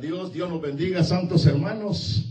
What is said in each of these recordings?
Dios. Dios nos bendiga, santos hermanos.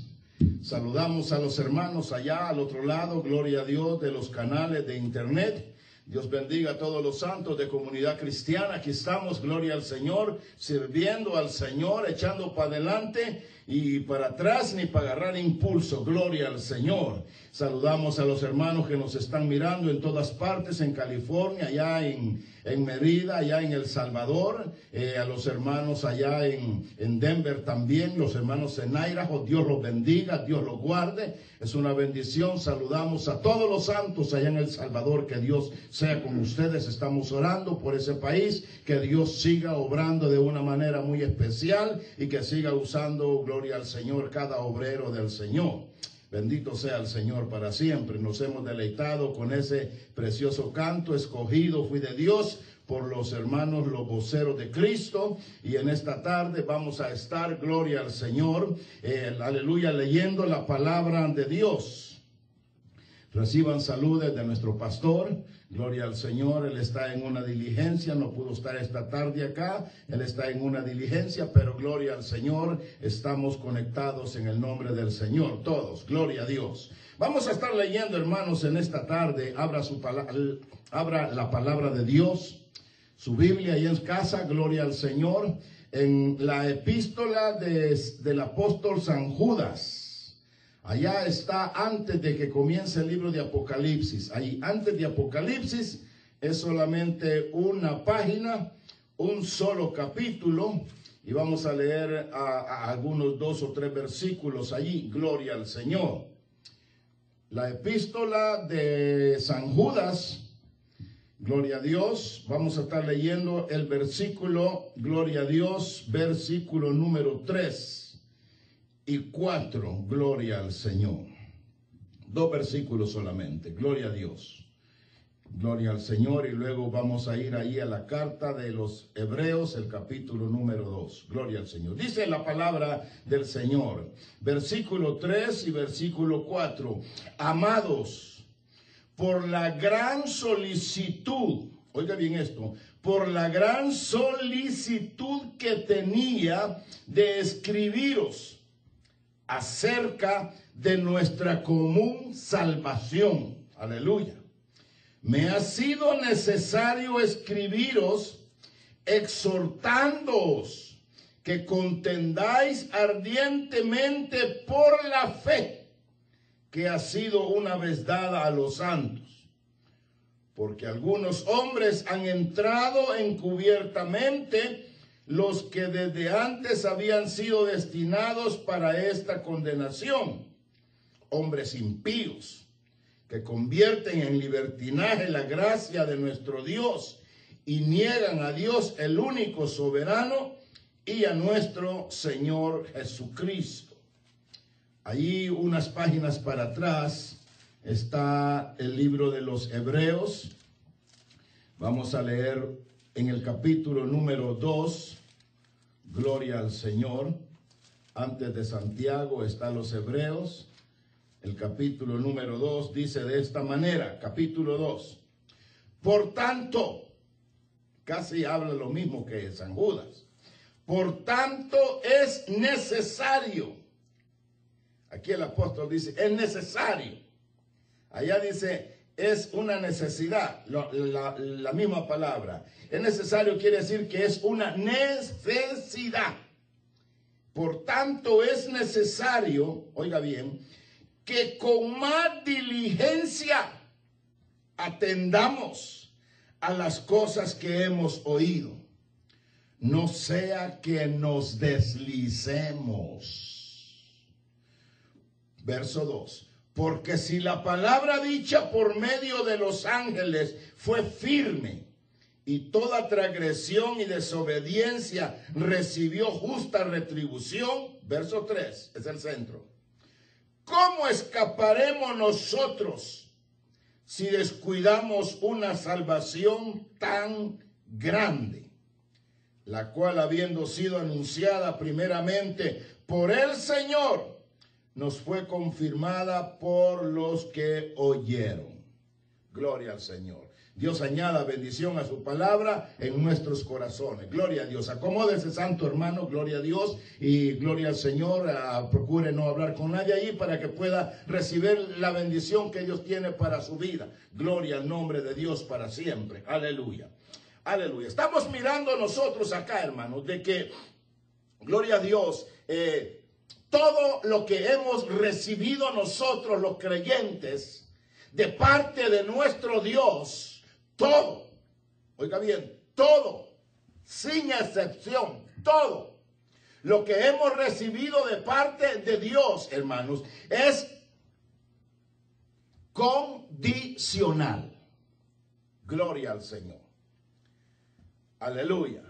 Saludamos a los hermanos allá al otro lado. Gloria a Dios de los canales de internet. Dios bendiga a todos los santos de comunidad cristiana. Aquí estamos, gloria al Señor, sirviendo al Señor, echando para adelante y para atrás ni para agarrar impulso. Gloria al Señor. Saludamos a los hermanos que nos están mirando en todas partes, en California, allá en, en Mérida, allá en El Salvador, eh, a los hermanos allá en, en, Denver también, los hermanos en Idaho. Dios los bendiga, Dios los guarde. Es una bendición. Saludamos a todos los santos allá en El Salvador. Que Dios sea con ustedes. Estamos orando por ese país. Que Dios siga obrando de una manera muy especial y que siga usando, gloria al Señor, cada obrero del Señor. Bendito sea el Señor para siempre. Nos hemos deleitado con ese precioso canto. Escogido fui de Dios por los hermanos, los voceros de Cristo. Y en esta tarde vamos a estar, gloria al Señor, eh, aleluya, leyendo la palabra de Dios. Reciban saludes de nuestro pastor. Gloria al Señor. Él está en una diligencia. No pudo estar esta tarde acá. Él está en una diligencia, pero gloria al Señor. Estamos conectados en el nombre del Señor. Todos. Gloria a Dios. Vamos a estar leyendo, hermanos, en esta tarde. Abra, su abra la palabra de Dios. Su Biblia ahí en casa. Gloria al Señor. En la epístola de, del apóstol San Judas. Allá está antes de que comience el libro de Apocalipsis. Ahí antes de Apocalipsis es solamente una página, un solo capítulo. Y vamos a leer a, algunos dos o tres versículos allí. Gloria al Señor. La epístola de San Judas. Gloria a Dios. Vamos a estar leyendo el versículo, Gloria a Dios, versículo número 3 y 4, gloria al Señor. Dos versículos solamente, gloria a Dios. Gloria al Señor y luego vamos a ir ahí a la carta de los Hebreos, el capítulo número 2. Gloria al Señor. Dice la palabra del Señor, versículo 3 y versículo 4. Amados, por la gran solicitud, oiga bien esto, por la gran solicitud que tenía de escribiros acerca de nuestra común salvación. Aleluya. Me ha sido necesario escribiros exhortándoos que contendáis ardientemente por la fe que ha sido una vez dada a los santos. Porque algunos hombres han entrado encubiertamente los que desde antes habían sido destinados para esta condenación, hombres impíos, que convierten en libertinaje la gracia de nuestro Dios y niegan a Dios el único soberano y a nuestro Señor Jesucristo. Ahí unas páginas para atrás está el libro de los Hebreos. Vamos a leer en el capítulo número 2 Gloria al Señor. Antes de Santiago están los Hebreos. El capítulo número 2 dice de esta manera, capítulo 2. Por tanto, casi habla lo mismo que San Judas. Por tanto es necesario. Aquí el apóstol dice, es necesario. Allá dice, es una necesidad, la, misma palabra. Es necesario quiere decir que es una necesidad. Por tanto, es necesario, oiga bien, que con más diligencia atendamos a las cosas que hemos oído. No sea que nos deslicemos. Verso 2 porque si la palabra dicha por medio de los ángeles fue firme y toda transgresión y desobediencia recibió justa retribución, verso 3 es el centro. ¿Cómo escaparemos nosotros si descuidamos una salvación tan grande? La cual habiendo sido anunciada primeramente por el Señor, nos fue confirmada por los que oyeron. Gloria al Señor. Dios añada bendición a su palabra en nuestros corazones. Gloria a Dios. Acomódese, santo hermano, gloria a Dios y gloria al Señor. Ah, procure no hablar con nadie ahí para que pueda recibir la bendición que Dios tiene para su vida. Gloria al nombre de Dios para siempre. Aleluya. Aleluya. Estamos mirando nosotros acá, hermanos, de que, gloria a Dios, eh, todo lo que hemos recibido nosotros los creyentes de parte de nuestro Dios, todo, oiga bien, todo, sin excepción, todo lo que hemos recibido de parte de Dios, hermanos, es condicional. Gloria al Señor. Aleluya.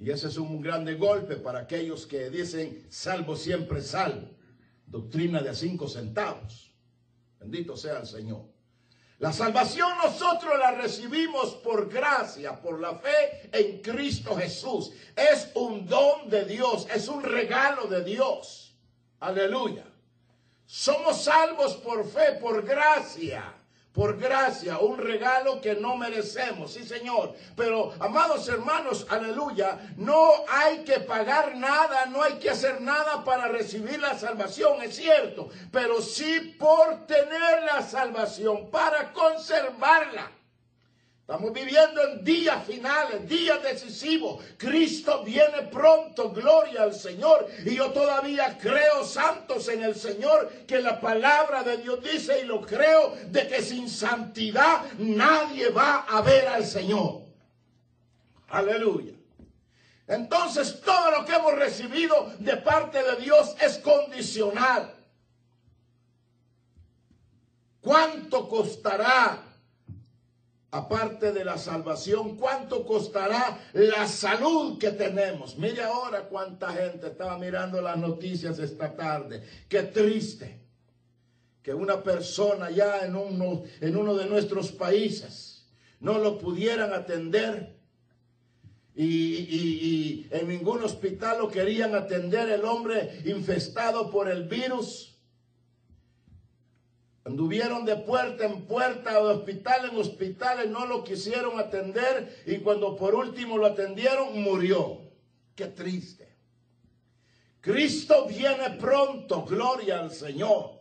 Y ese es un grande golpe para aquellos que dicen salvo siempre salvo. Doctrina de cinco centavos. Bendito sea el Señor. La salvación nosotros la recibimos por gracia, por la fe en Cristo Jesús. Es un don de Dios, es un regalo de Dios. Aleluya. Somos salvos por fe, por gracia por gracia, un regalo que no merecemos, sí Señor. Pero, amados hermanos, aleluya, no hay que pagar nada, no hay que hacer nada para recibir la salvación, es cierto, pero sí por tener la salvación, para conservarla. Estamos viviendo en días finales, días decisivos. Cristo viene pronto, gloria al Señor. Y yo todavía creo, santos en el Señor, que la palabra de Dios dice, y lo creo, de que sin santidad nadie va a ver al Señor. Aleluya. Entonces todo lo que hemos recibido de parte de Dios es condicional. ¿Cuánto costará aparte de la salvación, ¿cuánto costará la salud que tenemos? Mire ahora cuánta gente estaba mirando las noticias esta tarde. Qué triste que una persona ya en uno, de nuestros países no lo pudieran atender y en ningún hospital lo querían atender el hombre infestado por el virus Anduvieron de puerta en puerta, de hospital en hospitales, no lo quisieron atender y cuando por último lo atendieron, murió. Qué triste. Cristo viene pronto, gloria al Señor.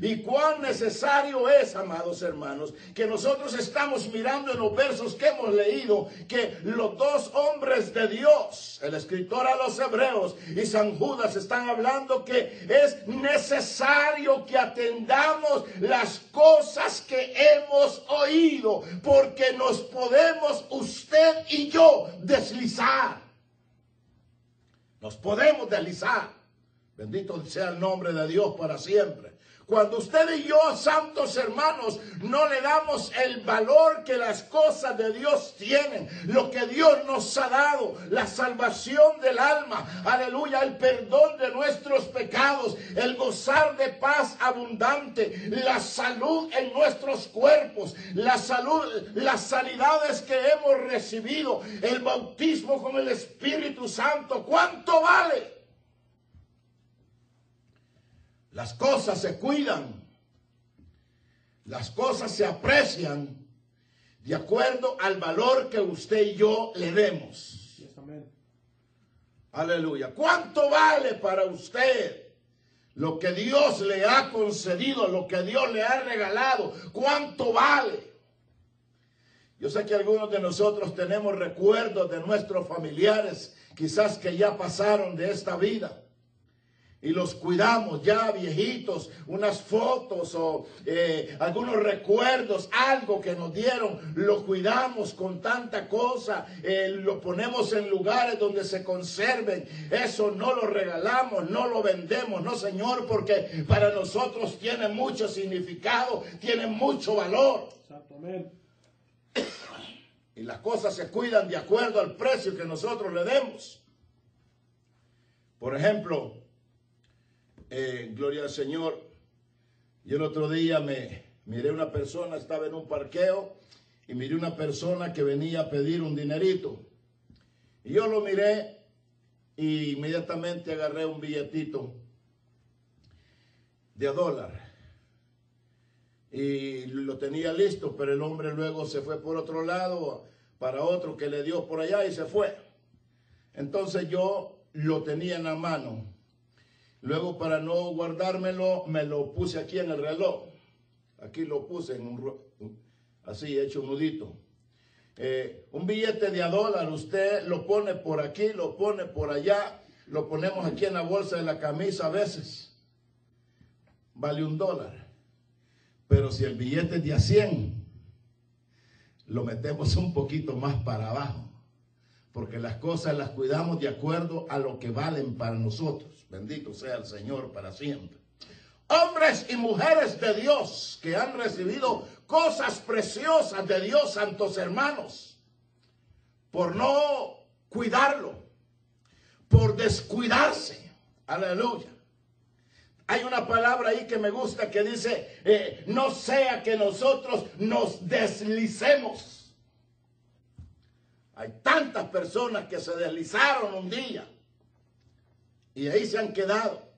Y cuán necesario es, amados hermanos, que nosotros estamos mirando en los versos que hemos leído, que los dos hombres de Dios, el escritor a los hebreos y San Judas, están hablando que es necesario que atendamos las cosas que hemos oído, porque nos podemos usted y yo deslizar. Nos podemos deslizar. Bendito sea el nombre de Dios para siempre. Cuando usted y yo, santos hermanos, no le damos el valor que las cosas de Dios tienen, lo que Dios nos ha dado, la salvación del alma, aleluya, el perdón de nuestros pecados, el gozar de paz abundante, la salud en nuestros cuerpos, la salud, las sanidades que hemos recibido, el bautismo con el Espíritu Santo, ¿cuánto vale? Las cosas se cuidan. Las cosas se aprecian de acuerdo al valor que usted y yo le demos. Aleluya. ¿Cuánto vale para usted lo que Dios le ha concedido, lo que Dios le ha regalado? ¿Cuánto vale? Yo sé que algunos de nosotros tenemos recuerdos de nuestros familiares, quizás que ya pasaron de esta vida y los cuidamos ya viejitos, unas fotos o eh, algunos recuerdos, algo que nos dieron, lo cuidamos con tanta cosa, eh, lo ponemos en lugares donde se conserven, eso no lo regalamos, no lo vendemos, no Señor, porque para nosotros tiene mucho significado, tiene mucho valor. Y las cosas se cuidan de acuerdo al precio que nosotros le demos. Por ejemplo, eh, gloria al Señor. Yo el otro día me miré una persona, estaba en un parqueo y miré una persona que venía a pedir un dinerito. Y yo lo miré y inmediatamente agarré un billetito de dólar. y lo tenía listo, pero el hombre luego se fue por otro lado para otro que le dio por allá y se fue. Entonces yo lo tenía en la mano. Luego para no guardármelo, me lo puse aquí en el reloj. Aquí lo puse en un, así, hecho un nudito. Eh, un billete de a dólar, usted lo pone por aquí, lo pone por allá, lo ponemos aquí en la bolsa de la camisa a veces. Vale un dólar. Pero si el billete es de a 100, lo metemos un poquito más para abajo. Porque las cosas las cuidamos de acuerdo a lo que valen para nosotros. Bendito sea el Señor para siempre. Hombres y mujeres de Dios que han recibido cosas preciosas de Dios, santos hermanos, por no cuidarlo, por descuidarse. Aleluya. Hay una palabra ahí que me gusta que dice, eh, no sea que nosotros nos deslicemos. Hay tantas personas que se deslizaron un día y ahí se han quedado.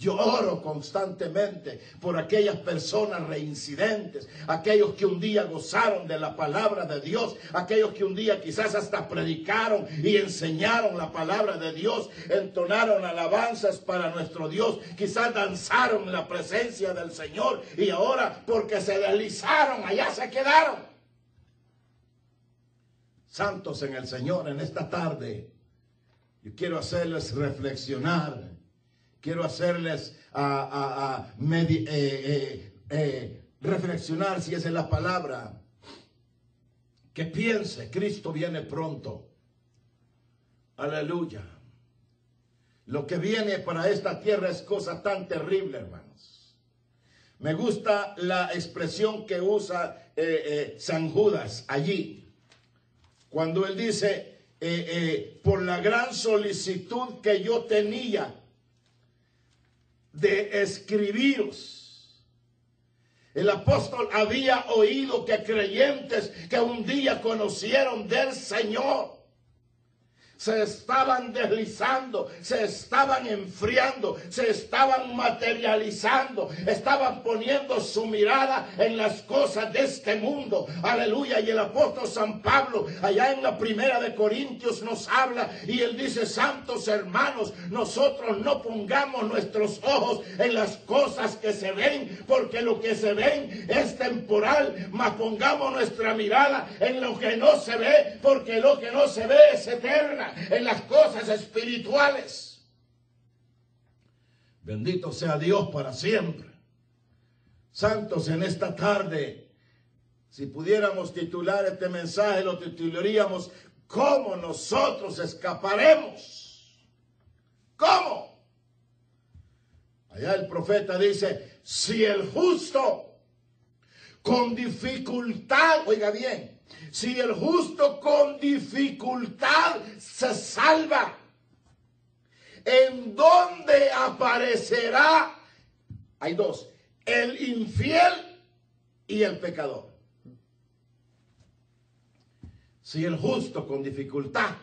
Yo oro constantemente por aquellas personas reincidentes, aquellos que un día gozaron de la palabra de Dios, aquellos que un día quizás hasta predicaron y enseñaron la palabra de Dios, entonaron alabanzas para nuestro Dios, quizás danzaron en la presencia del Señor y ahora porque se deslizaron, allá se quedaron. Santos en el Señor en esta tarde, yo quiero hacerles reflexionar quiero hacerles a, eh, eh, eh, reflexionar, si esa es la palabra, que piense, Cristo viene pronto. Aleluya. Lo que viene para esta tierra es cosa tan terrible, hermanos. Me gusta la expresión que usa San Judas allí, cuando él dice, por la gran solicitud que yo tenía de escribiros. El apóstol había oído que creyentes que un día conocieron del Señor se estaban deslizando, se estaban enfriando, se estaban materializando, estaban poniendo su mirada en las cosas de este mundo. Aleluya. Y el apóstol San Pablo, allá en la primera de Corintios, nos habla y él dice, santos hermanos, nosotros no pongamos nuestros ojos en las cosas que se ven, porque lo que se ven es temporal, mas pongamos nuestra mirada en lo que no se ve, porque lo que no se ve es eterna en las cosas espirituales. Bendito sea Dios para siempre. Santos en esta tarde, si pudiéramos titular este mensaje, lo titularíamos ¿Cómo nosotros escaparemos? ¿Cómo? Allá el profeta dice, si el justo con dificultad, oiga bien, si el justo con dificultad se salva, ¿en dónde aparecerá? Hay dos, el infiel y el pecador. Si el justo con dificultad,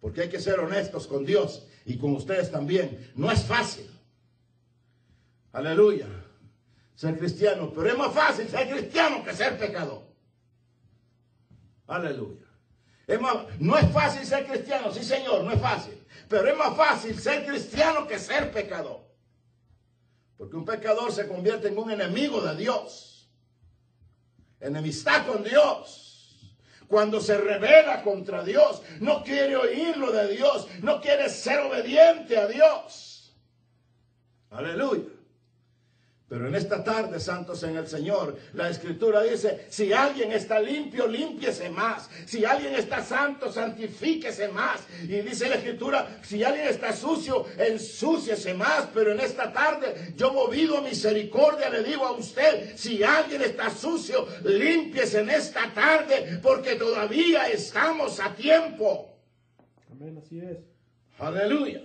porque hay que ser honestos con Dios y con ustedes también, no es fácil. Aleluya. Ser cristiano, pero es más fácil ser cristiano que ser pecador. Aleluya. No es fácil ser cristiano, sí señor, no es fácil. Pero es más fácil ser cristiano que ser pecador. Porque un pecador se convierte en un enemigo de Dios. Enemistad con Dios. Cuando se revela contra Dios, no quiere oírlo de Dios, no quiere ser obediente a Dios. Aleluya. Pero en esta tarde, santos en el Señor, la escritura dice, si alguien está limpio, límpiese más. Si alguien está santo, santifíquese más. Y dice la escritura, si alguien está sucio, ensúciese más. Pero en esta tarde, yo movido a misericordia, le digo a usted, si alguien está sucio, límpiese en esta tarde, porque todavía estamos a tiempo. Amén, así es. Aleluya.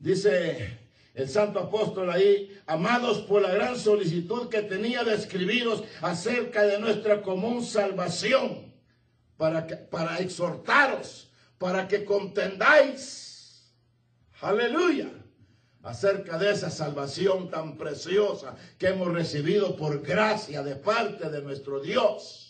Dice el santo apóstol ahí, amados por la gran solicitud que tenía de escribiros acerca de nuestra común salvación, para, para exhortaros, para que contendáis, aleluya, acerca de esa salvación tan preciosa que hemos recibido por gracia de parte de nuestro Dios.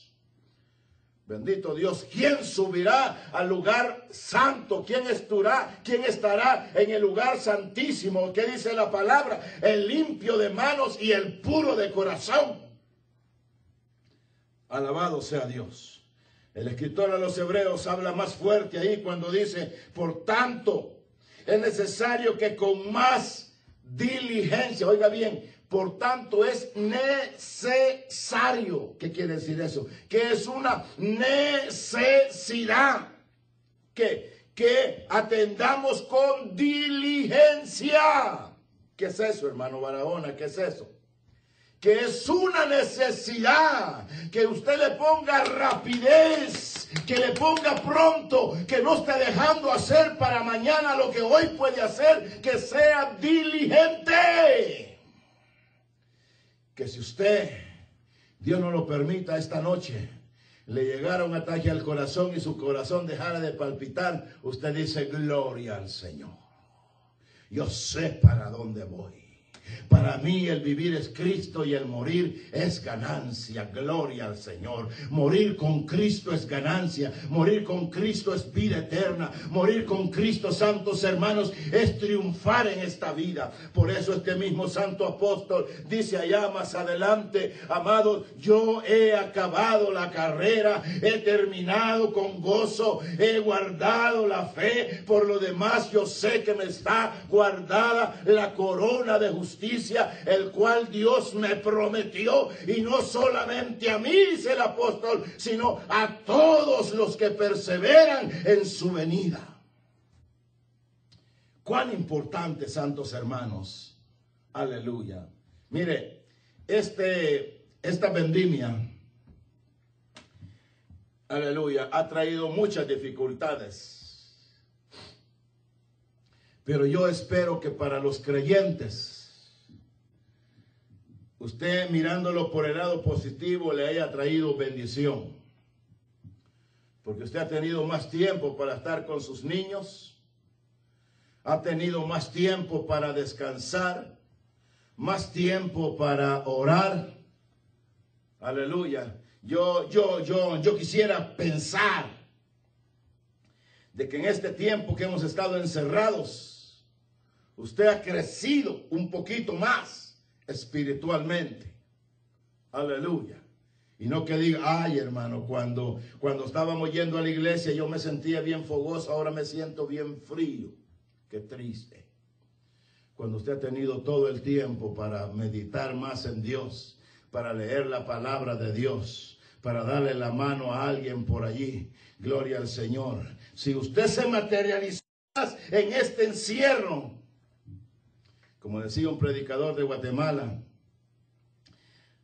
Bendito Dios, ¿quién subirá al lugar santo? ¿Quién estará? ¿Quién estará en el lugar santísimo? ¿Qué dice la palabra? El limpio de manos y el puro de corazón. Alabado sea Dios. El escritor a los hebreos habla más fuerte ahí cuando dice, por tanto, es necesario que con más diligencia, oiga bien, por tanto, es necesario. ¿Qué quiere decir eso? Que es una necesidad. Que, que atendamos con diligencia. ¿Qué es eso, hermano Barahona? ¿Qué es eso? Que es una necesidad. Que usted le ponga rapidez. Que le ponga pronto. Que no esté dejando hacer para mañana lo que hoy puede hacer. Que sea diligente que si usted, Dios no lo permita esta noche, le llegara un ataque al corazón y su corazón dejara de palpitar, usted dice, gloria al Señor. Yo sé para dónde voy. Para mí el vivir es Cristo y el morir es ganancia. Gloria al Señor. Morir con Cristo es ganancia. Morir con Cristo es vida eterna. Morir con Cristo, santos hermanos, es triunfar en esta vida. Por eso este mismo santo apóstol dice allá más adelante, amados, yo he acabado la carrera, he terminado con gozo, he guardado la fe. Por lo demás yo sé que me está guardada la corona de justicia el cual Dios me prometió, y no solamente a mí, dice el apóstol, sino a todos los que perseveran en su venida. Cuán importante, santos hermanos. Aleluya. Mire, este, esta vendimia, aleluya, ha traído muchas dificultades. Pero yo espero que para los creyentes, usted mirándolo por el lado positivo le haya traído bendición. Porque usted ha tenido más tiempo para estar con sus niños, ha tenido más tiempo para descansar, más tiempo para orar. Aleluya. Yo, yo, yo, yo quisiera pensar de que en este tiempo que hemos estado encerrados, usted ha crecido un poquito más espiritualmente. Aleluya. Y no que diga, ay hermano, cuando, cuando estábamos yendo a la iglesia yo me sentía bien fogoso, ahora me siento bien frío. Qué triste. Cuando usted ha tenido todo el tiempo para meditar más en Dios, para leer la palabra de Dios, para darle la mano a alguien por allí. Gloria al Señor. Si usted se materializa en este encierro, como decía un predicador de Guatemala,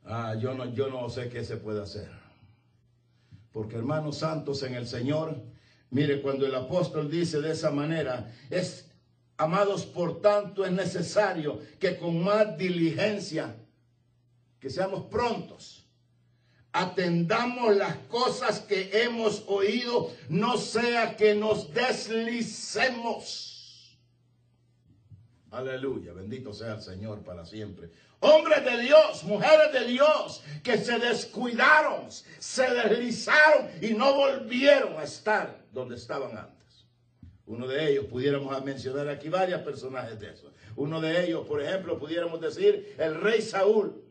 ah, yo, no, yo no sé qué se puede hacer. Porque hermanos santos en el Señor, mire, cuando el apóstol dice de esa manera, es, amados, por tanto es necesario que con más diligencia, que seamos prontos, atendamos las cosas que hemos oído, no sea que nos deslicemos. Aleluya, bendito sea el Señor para siempre. Hombres de Dios, mujeres de Dios, que se descuidaron, se deslizaron y no volvieron a estar donde estaban antes. Uno de ellos, pudiéramos mencionar aquí varios personajes de eso. Uno de ellos, por ejemplo, pudiéramos decir el rey Saúl,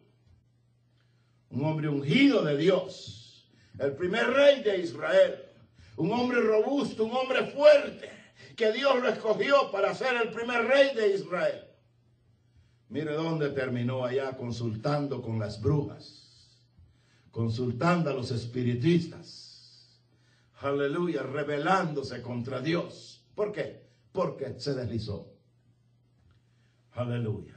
un hombre ungido de Dios, el primer rey de Israel, un hombre robusto, un hombre fuerte que Dios lo escogió para ser el primer rey de Israel. Mire dónde terminó allá consultando con las brujas, consultando a los espiritistas. Aleluya, rebelándose contra Dios. ¿Por qué? Porque se deslizó. Aleluya.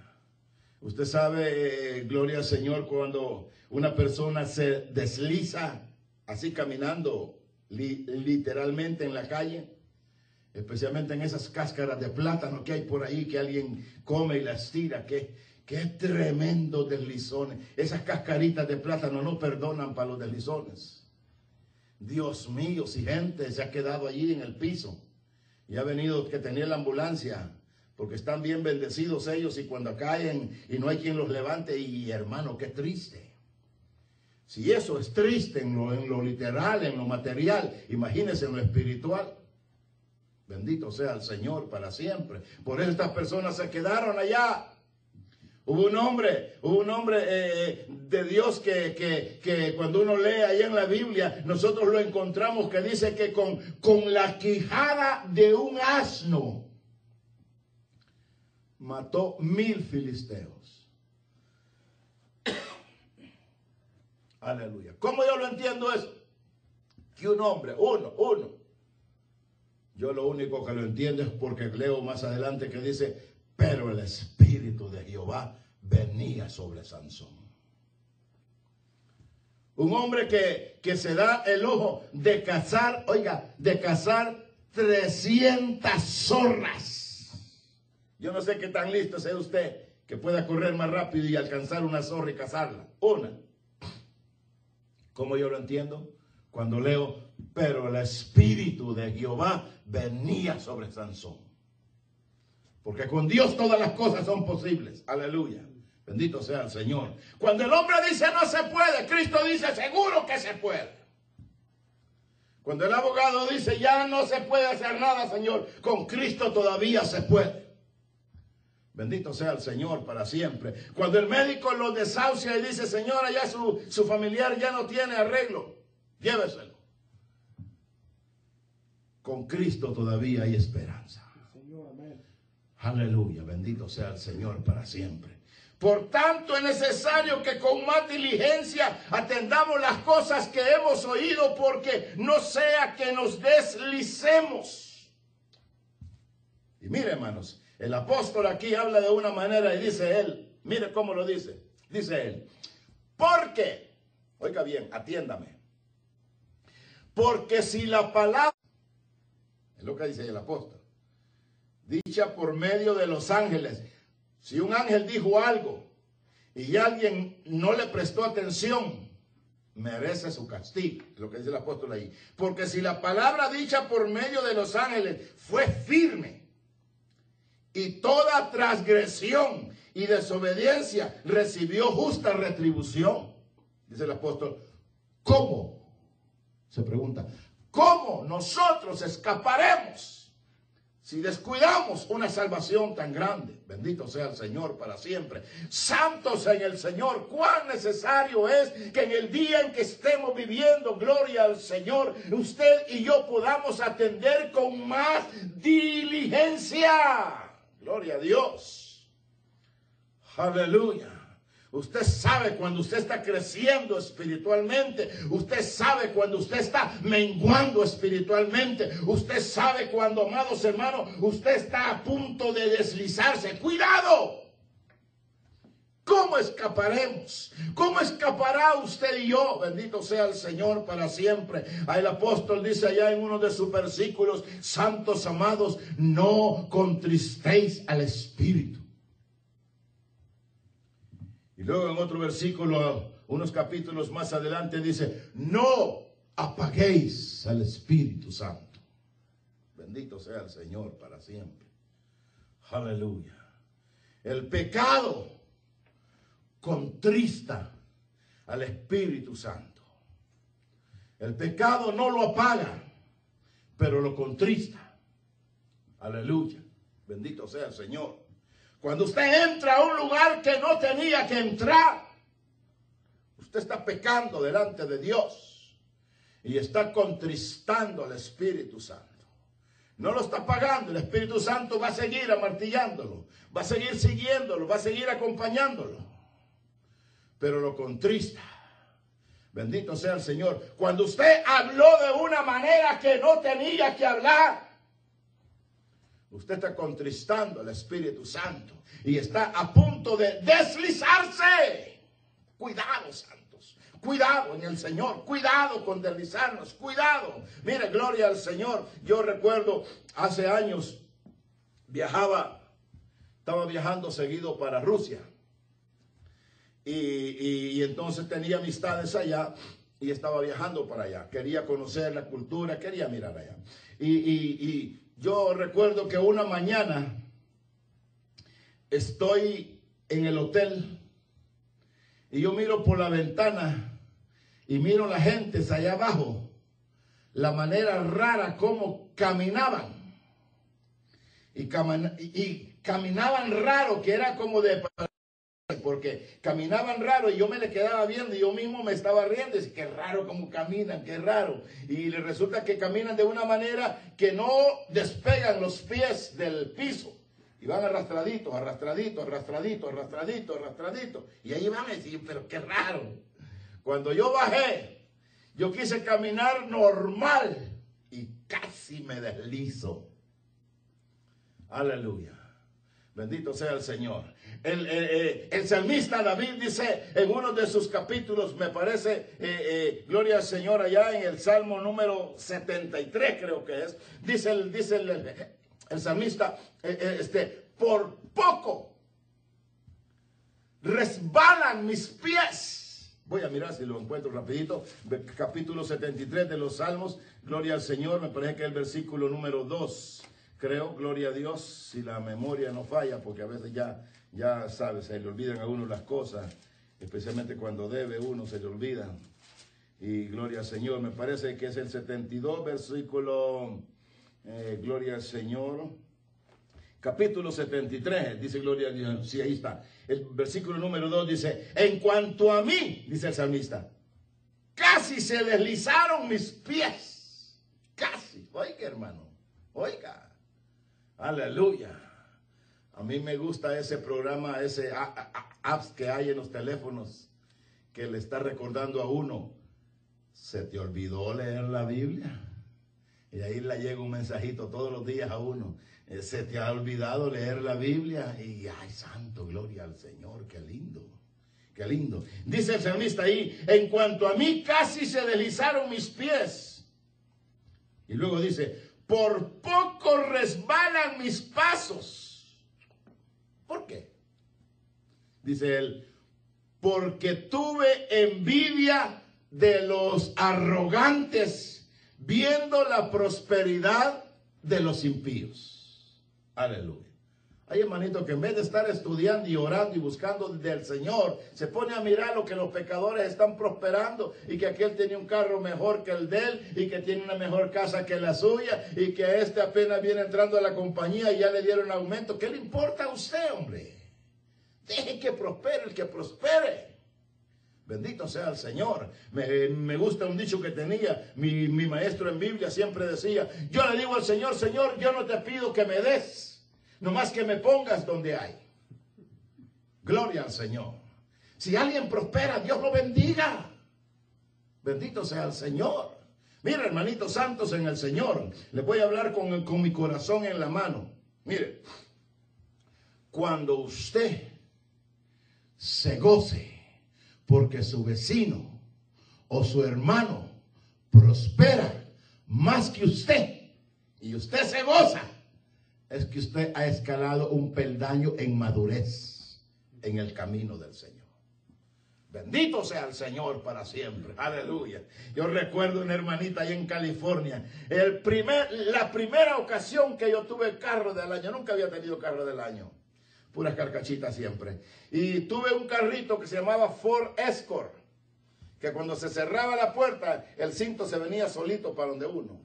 Usted sabe, eh, gloria al Señor, cuando una persona se desliza así caminando literalmente en la calle especialmente en esas cáscaras de plátano que hay por ahí que alguien come y las tira, que, que tremendo deslizones. Esas cascaritas de plátano no perdonan para los deslizones. Dios mío, si gente se ha quedado allí en el piso y ha venido que tenía la ambulancia porque están bien bendecidos ellos y cuando caen y no hay quien los levante, y hermano, qué triste. Si eso es triste en lo, en lo literal, en lo material, imagínense en lo espiritual. Bendito sea el Señor para siempre. Por eso estas personas se quedaron allá. Hubo un hombre, hubo un hombre eh, de Dios que, que, que, cuando uno lee ahí en la Biblia, nosotros lo encontramos que dice que con, con la quijada de un asno mató mil filisteos. Aleluya. ¿Cómo yo lo entiendo eso? Que un hombre, uno, uno. Yo lo único que lo entiendo es porque leo más adelante que dice, pero el Espíritu de Jehová venía sobre Sansón. Un hombre que, que se da el ojo de cazar, oiga, de cazar 300 zorras. Yo no sé qué tan listo sea usted que pueda correr más rápido y alcanzar una zorra y cazarla. Una. ¿Cómo yo lo entiendo? Cuando leo, pero el Espíritu de Jehová venía sobre Sansón. Porque con Dios todas las cosas son posibles. Aleluya. Bendito sea el Señor. Cuando el hombre dice no se puede, Cristo dice seguro que se puede. Cuando el abogado dice ya no se puede hacer nada, Señor, con Cristo todavía se puede. Bendito sea el Señor para siempre. Cuando el médico lo desahucia y dice, Señora, ya su, su familiar ya no tiene arreglo, lléveselo. Con Cristo todavía hay esperanza. Aleluya, bendito sea el Señor para siempre. Por tanto, es necesario que con más diligencia atendamos las cosas que hemos oído, porque no sea que nos deslicemos. Y mire, hermanos, el apóstol aquí habla de una manera y dice él, mire cómo lo dice, dice él, porque, oiga bien, atiéndame, porque si la palabra, es lo que dice el apóstol, dicha por medio de los ángeles, si un ángel dijo algo y alguien no le prestó atención, merece su castigo, lo que dice el apóstol ahí. Porque si la palabra dicha por medio de los ángeles fue firme y toda transgresión y desobediencia recibió justa retribución, dice el apóstol, ¿cómo? Se pregunta, ¿cómo nosotros escaparemos? Si descuidamos una salvación tan grande, bendito sea el Señor para siempre. Santos en el Señor, cuán necesario es que en el día en que estemos viviendo, gloria al Señor, usted y yo podamos atender con más diligencia. Gloria a Dios. Aleluya. Usted sabe cuando usted está creciendo espiritualmente. Usted sabe cuando usted está menguando espiritualmente. Usted sabe cuando, amados hermanos, usted está a punto de deslizarse. Cuidado. ¿Cómo escaparemos? ¿Cómo escapará usted y yo? Bendito sea el Señor para siempre. Ahí el apóstol dice allá en uno de sus versículos, santos amados, no contristéis al Espíritu. Y luego en otro versículo, unos capítulos más adelante, dice, no apaguéis al Espíritu Santo. Bendito sea el Señor para siempre. Aleluya. El pecado contrista al Espíritu Santo. El pecado no lo apaga, pero lo contrista. Aleluya. Bendito sea el Señor. Cuando usted entra a un lugar que no tenía que entrar, usted está pecando delante de Dios y está contristando al Espíritu Santo. No lo está pagando, el Espíritu Santo va a seguir amartillándolo, va a seguir siguiéndolo, va a seguir acompañándolo, pero lo contrista. Bendito sea el Señor. Cuando usted habló de una manera que no tenía que hablar, Usted está contristando al Espíritu Santo y está a punto de deslizarse. Cuidado, santos. Cuidado en el Señor. Cuidado con deslizarnos. Cuidado. Mire, gloria al Señor. Yo recuerdo hace años viajaba, estaba viajando seguido para Rusia. Y, entonces tenía amistades allá y estaba viajando para allá. Quería conocer la cultura, quería mirar allá. Y, y yo recuerdo que una mañana estoy en el hotel y yo miro por la ventana y miro la gente allá abajo, la manera rara como caminaban. Y, y caminaban raro, que era como de porque caminaban raro y yo me le quedaba viendo y yo mismo me estaba riendo. Y qué raro como caminan, qué raro. Y resulta que caminan de una manera que no despegan los pies del piso. Y van arrastraditos, arrastraditos, arrastraditos, arrastraditos, arrastraditos. Y ahí van a decir, pero qué raro. Cuando yo bajé, yo quise caminar normal y casi me deslizo. Aleluya. Bendito sea el Señor. El, salmista David dice en uno de sus capítulos, me parece, eh, eh, gloria al Señor, allá en el Salmo número 73 creo que es, dice el, dice el, salmista, eh, este, por poco resbalan mis pies. Voy a mirar si lo encuentro rapidito. Capítulo 73 de los Salmos, gloria al Señor, me parece que es el versículo número 2 creo, gloria a Dios, si la memoria no falla, porque a veces ya, ya sabes, se le olvidan a uno las cosas, especialmente cuando debe uno, se le olvidan. Y gloria al Señor, me parece que es el 72, versículo, eh, gloria al Señor, capítulo 73, dice gloria a Dios, sí, ahí está. El versículo número 2 dice, en cuanto a mí, dice el salmista, casi se deslizaron mis pies, casi, oiga hermano, oiga. Aleluya. A mí me gusta ese programa, ese apps que hay en los teléfonos que le está recordando a uno. ¿Se te olvidó leer la Biblia? Y ahí le llega un mensajito todos los días a uno. Eh, ¿Se te ha olvidado leer la Biblia? Y ay, santo, gloria al Señor, qué lindo. Qué lindo. Dice el salmista ahí, en cuanto a mí casi se deslizaron mis pies. Y luego dice, por poco resbalan mis pasos. ¿Por qué? Dice él, porque tuve envidia de los arrogantes viendo la prosperidad de los impíos. Aleluya. Hay hermanito que en vez de estar estudiando y orando y buscando del Señor, se pone a mirar lo que los pecadores están prosperando y que aquel tiene un carro mejor que el de él y que tiene una mejor casa que la suya y que este apenas viene entrando a la compañía y ya le dieron aumento. ¿Qué le importa a usted, hombre? Deje que prospere el que prospere. Bendito sea el Señor. Me, gusta un dicho que tenía mi, mi maestro en Biblia, siempre decía, yo le digo al Señor, Señor, yo no te pido que me des más que me pongas donde hay. Gloria al Señor. Si alguien prospera, Dios lo bendiga. Bendito sea el Señor. Mira, hermanitos santos en el Señor. Le voy a hablar con, con mi corazón en la mano. Mire, cuando usted se goce porque su vecino o su hermano prospera más que usted y usted se goza, es que usted ha escalado un peldaño en madurez en el camino del Señor. Bendito sea el Señor para siempre. Aleluya. Yo recuerdo una hermanita ahí en California. El primer, la primera ocasión que yo tuve carro del año. Nunca había tenido carro del año. Puras carcachitas siempre. Y tuve un carrito que se llamaba Ford Escort. Que cuando se cerraba la puerta, el cinto se venía solito para donde uno.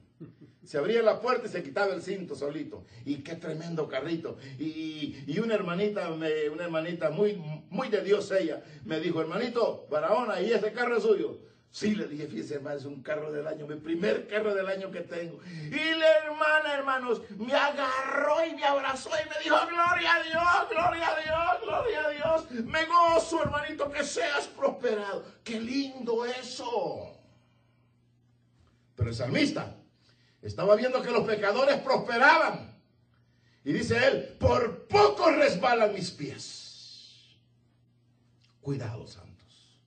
Se abría la puerta y se quitaba el cinto solito. Y qué tremendo carrito. Y, una hermanita, una hermanita muy, muy de Dios ella, me dijo, hermanito, Barahona, ¿y ese carro es suyo? Sí, le dije, fíjese, hermano, es un carro del año, mi primer carro del año que tengo. Y la hermana, hermanos, me agarró y me abrazó y me dijo, gloria a Dios, gloria a Dios, gloria a Dios. Me gozo, hermanito, que seas prosperado. Qué lindo eso. Pero el salmista estaba viendo que los pecadores prosperaban. Y dice él, por poco resbalan mis pies. Cuidado, santos.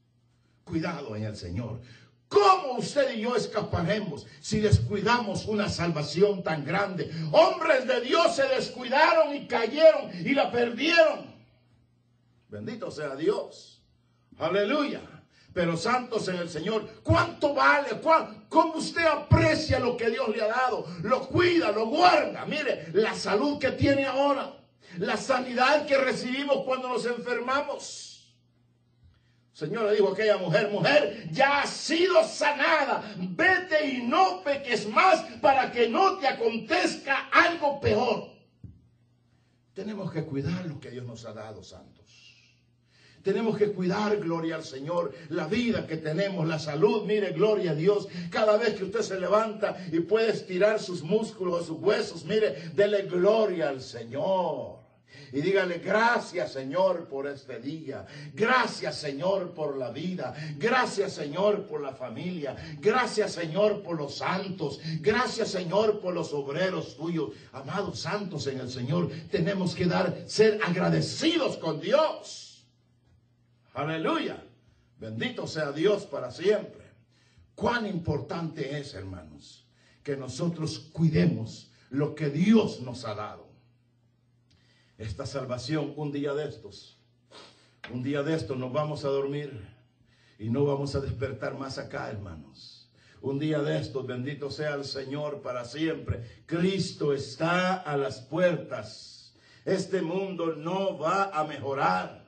Cuidado en el Señor. ¿Cómo usted y yo escaparemos si descuidamos una salvación tan grande? Hombres de Dios se descuidaron y cayeron y la perdieron. Bendito sea Dios. Aleluya pero santos en el Señor. ¿Cuánto vale? ¿Cómo usted aprecia lo que Dios le ha dado? Lo cuida, lo guarda. Mire, la salud que tiene ahora. la sanidad que recibimos cuando nos enfermamos. Señor le dijo a aquella mujer, mujer, ya has sido sanada, vete y no peques más para que no te acontezca algo peor. Tenemos que cuidar lo que Dios nos ha dado, santos. Tenemos que cuidar, gloria al Señor, la vida que tenemos, la salud. Mire, gloria a Dios. Cada vez que usted se levanta y puede estirar sus músculos, sus huesos, mire, dele gloria al Señor. Y dígale, gracias Señor por este día. Gracias Señor por la vida. Gracias Señor por la familia. Gracias Señor por los santos. Gracias Señor por los obreros tuyos. Amados santos en el Señor, tenemos que dar, ser agradecidos con Dios. Aleluya. Bendito sea Dios para siempre. Cuán importante es, hermanos, que nosotros cuidemos lo que Dios nos ha dado esta salvación un día de estos. Un día de estos nos vamos a dormir y no vamos a despertar más acá, hermanos. Un día de estos, bendito sea el Señor para siempre. Cristo está a las puertas. Este mundo no va a mejorar.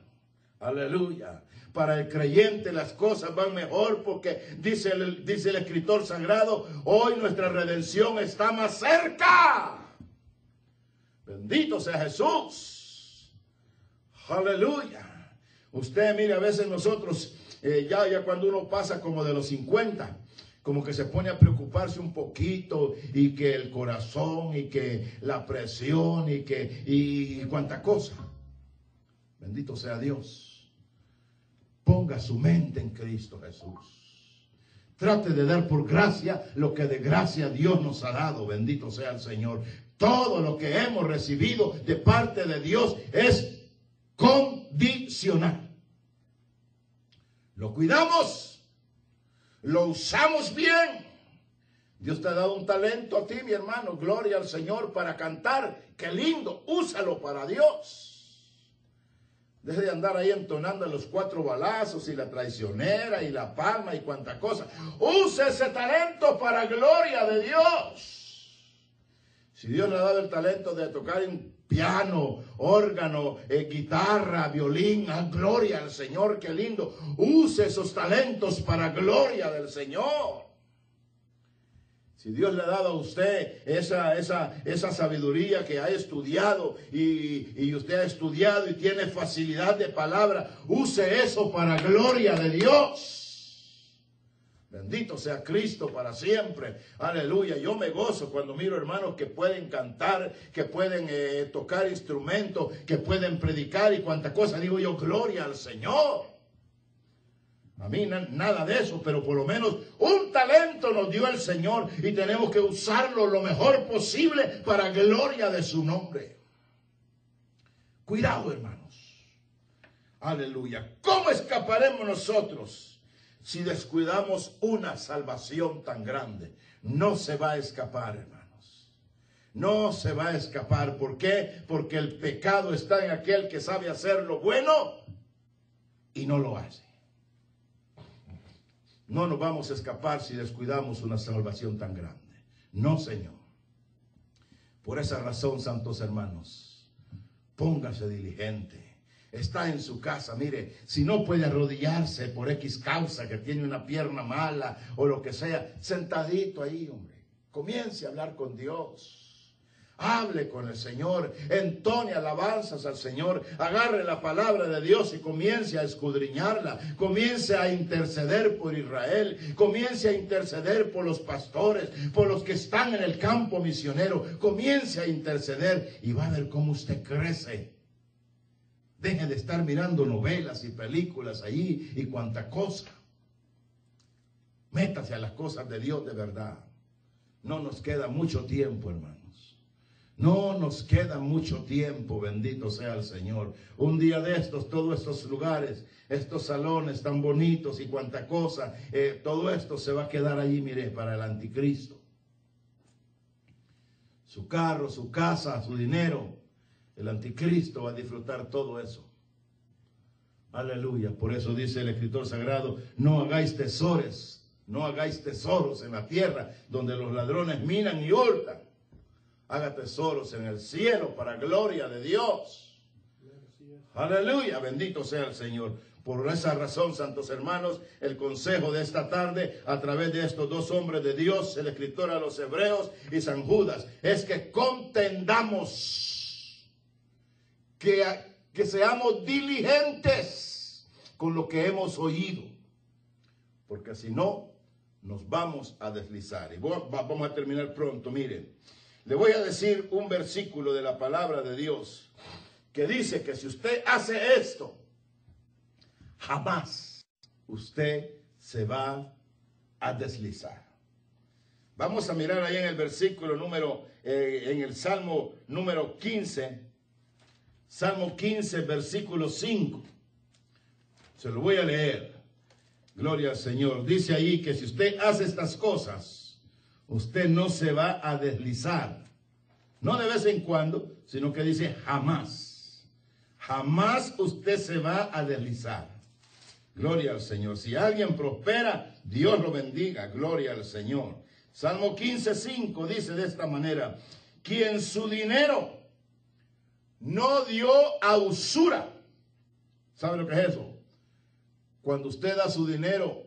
Aleluya. Para el creyente las cosas van mejor porque dice el, dice el escritor sagrado, hoy nuestra redención está más cerca. Bendito sea Jesús. Aleluya. Usted mire, a veces nosotros, eh, ya, ya cuando uno pasa como de los 50, como que se pone a preocuparse un poquito y que el corazón y que la presión y que y cuánta cosa. Bendito sea Dios. Ponga su mente en Cristo Jesús. Trate de dar por gracia lo que de gracia Dios nos ha dado. Bendito sea el Señor. Todo lo que hemos recibido de parte de Dios es condicional. Lo cuidamos, lo usamos bien. Dios te ha dado un talento a ti, mi hermano. Gloria al Señor para cantar. Qué lindo. Úsalo para Dios. Deje de andar ahí entonando los cuatro balazos y la traicionera y la palma y cuanta cosa. Use ese talento para gloria de Dios. Si Dios le ha dado el talento de tocar en piano, órgano, eh, guitarra, violín, a gloria al Señor, qué lindo. Use esos talentos para gloria del Señor. Si Dios le ha dado a usted esa, esa, esa sabiduría que ha estudiado y, y, usted ha estudiado y tiene facilidad de palabra, use eso para gloria de Dios. Bendito sea Cristo para siempre. Aleluya. Yo me gozo cuando miro hermanos que pueden cantar, que pueden eh, tocar instrumentos, que pueden predicar y cuanta cosa. Digo yo, gloria al Señor. A mí nada de eso, pero por lo menos un talento nos dio el Señor y tenemos que usarlo lo mejor posible para gloria de su nombre. Cuidado, hermanos. Aleluya. ¿Cómo escaparemos nosotros? si descuidamos una salvación tan grande. No se va a escapar, hermanos. No se va a escapar. ¿Por qué? Porque el pecado está en aquel que sabe hacer lo bueno y no lo hace. No nos vamos a escapar si descuidamos una salvación tan grande. No, Señor. Por esa razón, santos hermanos, póngase diligente está en su casa, mire, si no puede arrodillarse por X causa, que tiene una pierna mala o lo que sea, sentadito ahí, hombre, comience a hablar con Dios. Hable con el Señor, entone alabanzas al Señor, agarre la palabra de Dios y comience a escudriñarla, comience a interceder por Israel, comience a interceder por los pastores, por los que están en el campo misionero, comience a interceder y va a ver cómo usted crece Deje de estar mirando novelas y películas ahí y cuanta cosa. Métase a las cosas de Dios de verdad. No nos queda mucho tiempo, hermanos. No nos queda mucho tiempo, bendito sea el Señor. Un día de estos, todos estos lugares, estos salones tan bonitos y cuanta cosa, eh, todo esto se va a quedar allí, mire, para el anticristo. Su carro, su casa, su dinero, el anticristo va a disfrutar todo eso. Aleluya. Por eso dice el escritor sagrado, no hagáis tesoros, no hagáis tesoros en la tierra donde los ladrones minan y hurtan. Haga tesoros en el cielo para gloria de Dios. Aleluya, bendito sea el Señor. Por esa razón, santos hermanos, el consejo de esta tarde, a través de estos dos hombres de Dios, el escritor a los hebreos y San Judas, es que contendamos, que, que seamos diligentes con lo que hemos oído, porque si no, nos vamos a deslizar. Y vamos a terminar pronto, miren. Le voy a decir un versículo de la palabra de Dios que dice que si usted hace esto, jamás usted se va a deslizar. Vamos a mirar ahí en el versículo número, eh, en el Salmo número 15, Salmo 15, versículo 5. Se lo voy a leer. Gloria al Señor. Dice ahí que si usted hace estas cosas, usted no se va a deslizar. No de vez en cuando, sino que dice jamás. Jamás usted se va a deslizar. Gloria al Señor. Si alguien prospera, Dios lo bendiga. Gloria al Señor. Salmo 15.5 dice de esta manera, quien su dinero no dio a usura. ¿Sabe lo que es eso? Cuando usted da su dinero,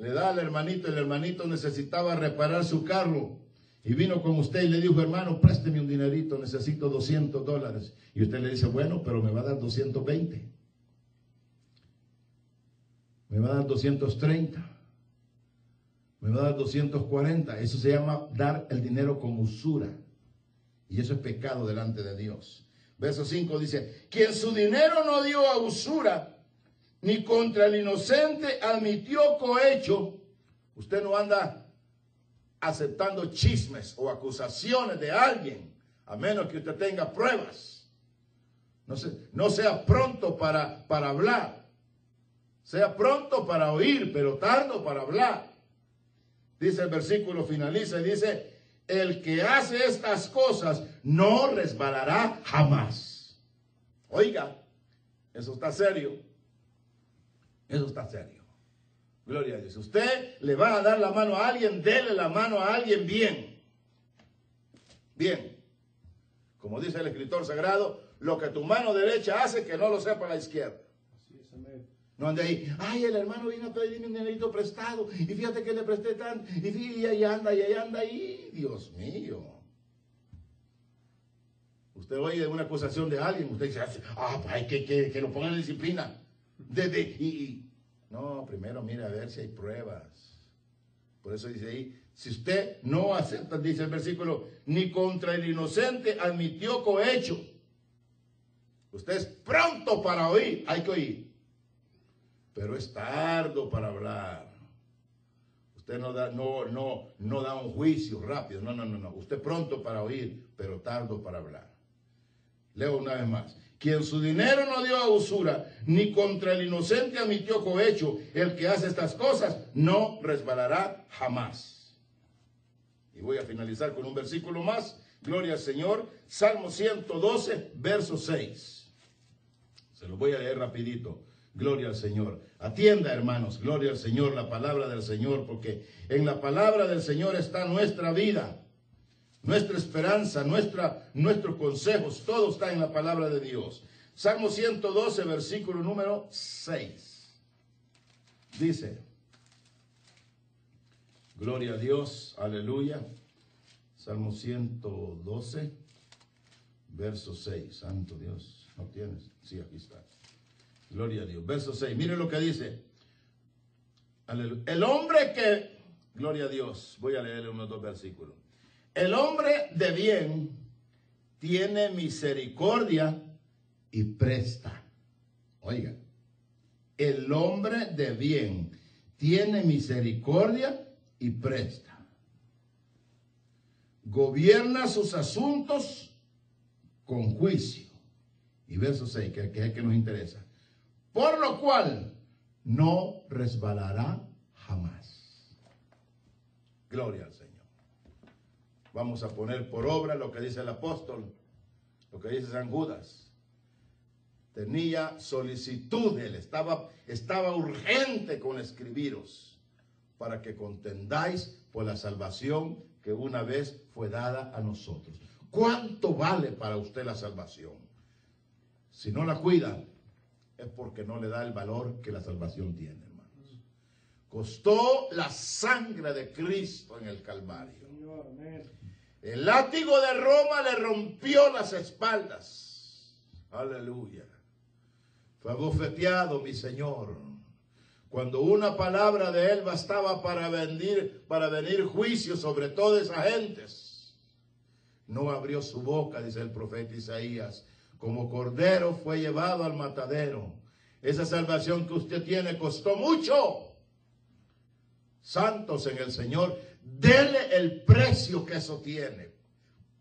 le da al hermanito, el hermanito necesitaba reparar su carro. Y vino con usted y le dijo, hermano, présteme un dinerito, necesito 200 dólares. Y usted le dice, bueno, pero me va a dar 220. Me va a dar 230. Me va a dar 240. Eso se llama dar el dinero con usura. Y eso es pecado delante de Dios. Verso 5 dice, quien su dinero no dio a usura, ni contra el inocente admitió cohecho. Usted no anda aceptando chismes o acusaciones de alguien, a menos que usted tenga pruebas. No, no sea pronto para, para hablar. Sea pronto para oír, pero tardo para hablar. Dice el versículo finaliza y dice, el que hace estas cosas no resbalará jamás. Oiga, eso está serio. Eso está serio. Gloria a Dios. Usted le va a dar la mano a alguien, dele la mano a alguien bien. Bien. Como dice el escritor sagrado, lo que tu mano derecha hace, que no lo sepa la izquierda. No ande ahí, ay, el hermano vino a pedirme un dinerito prestado, y fíjate que le presté tanto, y, ahí anda, y ahí anda, y Dios mío. Usted oye una acusación de alguien, usted dice, ah, pues hay que, que, que lo pongan en disciplina. Desde, y, no, primero mire a ver si hay pruebas. Por eso dice ahí, si usted no acepta, dice el versículo, ni contra el inocente admitió cohecho. Usted es pronto para oír, hay que oír. Pero es tardo para hablar. Usted no da, no, no, no da un juicio rápido. No, no, no, no. Usted pronto para oír, pero tardo para hablar. Leo una vez más quien su dinero no dio a usura, ni contra el inocente admitió cohecho, el que hace estas cosas no resbalará jamás. Y voy a finalizar con un versículo más. Gloria al Señor. Salmo 112, verso 6. Se lo voy a leer rapidito. Gloria al Señor. Atienda, hermanos, gloria al Señor, la palabra del Señor, porque en la palabra del Señor está nuestra vida nuestra esperanza, nuestra, nuestros consejos, todo está en la palabra de Dios. Salmo 112, versículo número 6. Dice, Gloria a Dios, aleluya. Salmo 112, verso 6. Santo Dios, ¿no tienes? Sí, aquí está. Gloria a Dios. Verso 6. Miren lo que dice. El hombre que, gloria a Dios, voy a leerle unos dos versículos. El hombre de bien tiene misericordia y presta. Oiga, el hombre de bien tiene misericordia y presta. Gobierna sus asuntos con juicio. Y verso 6, que, que es el que nos interesa. Por lo cual no resbalará jamás. Gloria al Señor. Vamos a poner por obra lo que dice el apóstol, lo que dice San Judas. Tenía solicitud, él estaba, estaba urgente con escribiros para que contendáis por la salvación que una vez fue dada a nosotros. ¿Cuánto vale para usted la salvación? Si no la cuida, es porque no le da el valor que la salvación tiene. Costó la sangre de Cristo en el Calvario. El látigo de Roma le rompió las espaldas. Aleluya. Fue abofeteado, mi Señor. Cuando una palabra de él bastaba para venir, para venir juicio sobre todas esas gentes. No abrió su boca, dice el profeta Isaías. Como cordero fue llevado al matadero. Esa salvación que usted tiene costó mucho. Santos en el Señor, dele el precio que eso tiene.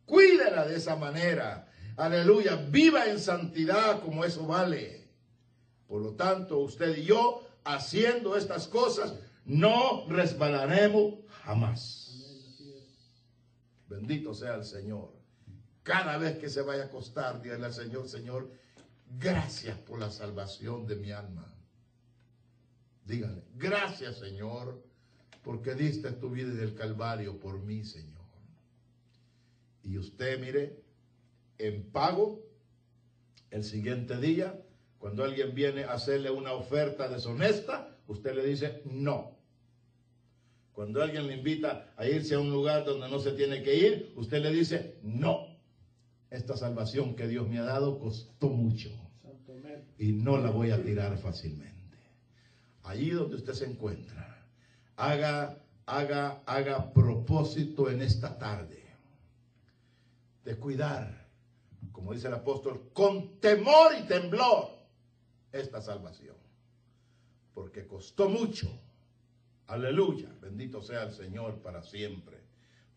Cuídela de esa manera. Aleluya. Viva en santidad como eso vale. Por lo tanto, usted y yo, haciendo estas cosas, no resbalaremos jamás. Bendito sea el Señor. Cada vez que se vaya a acostar, dígale al Señor, Señor, gracias por la salvación de mi alma. Dígale, gracias Señor, porque diste tu vida del Calvario por mí, Señor. Y usted, mire, en pago, el siguiente día, cuando alguien viene a hacerle una oferta deshonesta, usted le dice no. Cuando alguien le invita a irse a un lugar donde no se tiene que ir, usted le dice no. Esta salvación que Dios me ha dado costó mucho y no la voy a tirar fácilmente. Allí donde usted se encuentra, haga, haga, haga propósito en esta tarde de cuidar, como dice el apóstol, con temor y temblor esta salvación. Porque costó mucho. Aleluya. Bendito sea el Señor para siempre.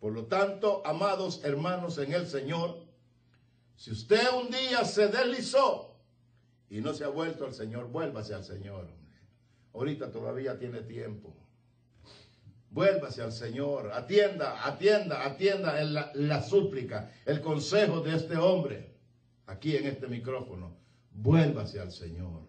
Por lo tanto, amados hermanos en el Señor, si usted un día se deslizó y no se ha vuelto al Señor, vuélvase al Señor. Ahorita todavía tiene tiempo. Vuélvase al Señor, atienda, atienda, atienda en la, la súplica, el consejo de este hombre, aquí en este micrófono. Vuélvase al Señor.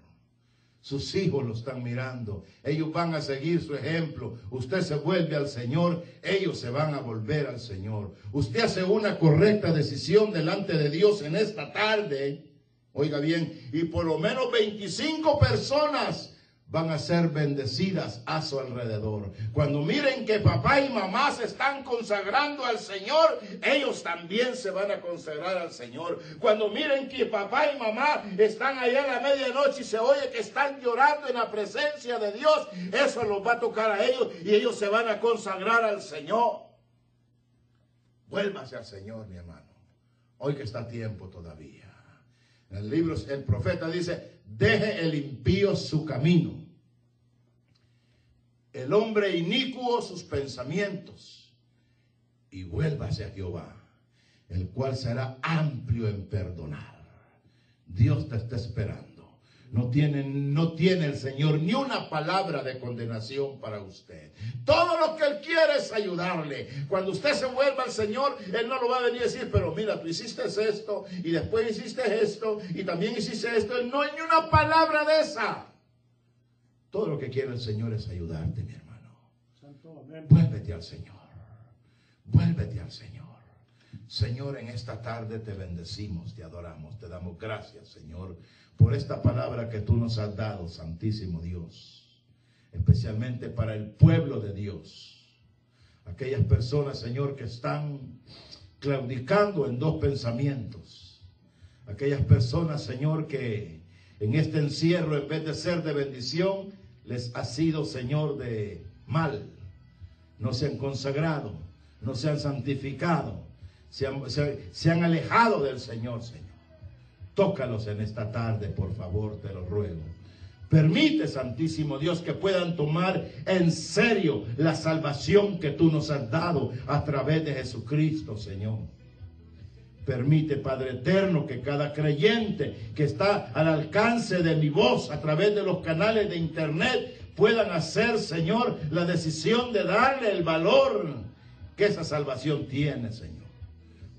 Sus hijos lo están mirando. Ellos van a seguir su ejemplo. Usted se vuelve al Señor. Ellos se van a volver al Señor. Usted hace una correcta decisión delante de Dios en esta tarde. Oiga bien. Y por lo menos 25 personas van a ser bendecidas a su alrededor. Cuando miren que papá y mamá se están consagrando al Señor, ellos también se van a consagrar al Señor. Cuando miren que papá y mamá están allá en la medianoche y se oye que están llorando en la presencia de Dios, eso los va a tocar a ellos y ellos se van a consagrar al Señor. Vuélvase al Señor, mi hermano. Hoy que está a tiempo todavía. En el libro, el profeta dice, deje el impío su camino el hombre inicuo sus pensamientos y vuélvase a Jehová, el cual será amplio en perdonar. Dios te está esperando. No tiene, no tiene el Señor ni una palabra de condenación para usted. Todo lo que Él quiere es ayudarle. Cuando usted se vuelva al Señor, Él no lo va a venir a decir, pero mira, tú hiciste esto y después hiciste esto y también hiciste esto. No hay ni una palabra de esa. Todo lo que quiere el Señor es ayudarte, mi hermano. Santo, amén. Vuélvete al Señor. Vuélvete al Señor. Señor, en esta tarde te bendecimos, te adoramos, te damos gracias, Señor, por esta palabra que tú nos has dado, Santísimo Dios. Especialmente para el pueblo de Dios. Aquellas personas, Señor, que están claudicando en dos pensamientos. Aquellas personas, Señor, que en este encierro, en vez de ser de bendición, les ha sido, Señor, de mal. No se han consagrado, no se han santificado, se han, se, han alejado del Señor, Señor. Tócalos en esta tarde, por favor, te lo ruego. Permite, Santísimo Dios, que puedan tomar en serio la salvación que tú nos has dado a través de Jesucristo, Señor. Permite, Padre Eterno, que cada creyente que está al alcance de mi voz a través de los canales de internet puedan hacer, Señor, la decisión de darle el valor que esa salvación tiene, Señor.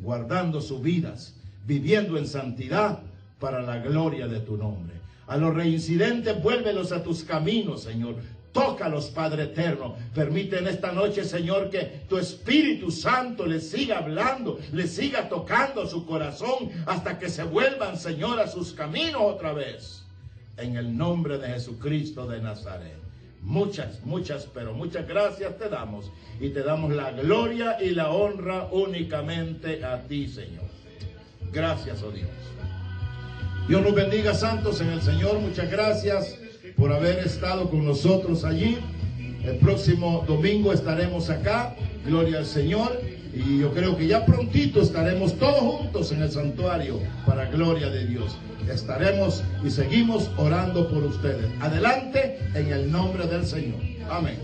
Guardando sus vidas, viviendo en santidad para la gloria de tu nombre. A los reincidentes, vuélvelos a tus caminos, Señor. Tócalos, Padre eterno. Permite en esta noche, Señor, que tu Espíritu Santo les siga hablando, les siga tocando su corazón hasta que se vuelvan, Señor, a sus caminos otra vez. En el nombre de Jesucristo de Nazaret. Muchas, muchas, pero muchas gracias te damos. Y te damos la gloria y la honra únicamente a ti, Señor. Gracias, oh Dios. Dios nos bendiga, santos en el Señor. Muchas gracias por haber estado con nosotros allí. El próximo domingo estaremos acá. Gloria al Señor. Y yo creo que ya prontito estaremos todos juntos en el santuario para gloria de Dios. Estaremos y seguimos orando por ustedes. Adelante en el nombre del Señor. Amén.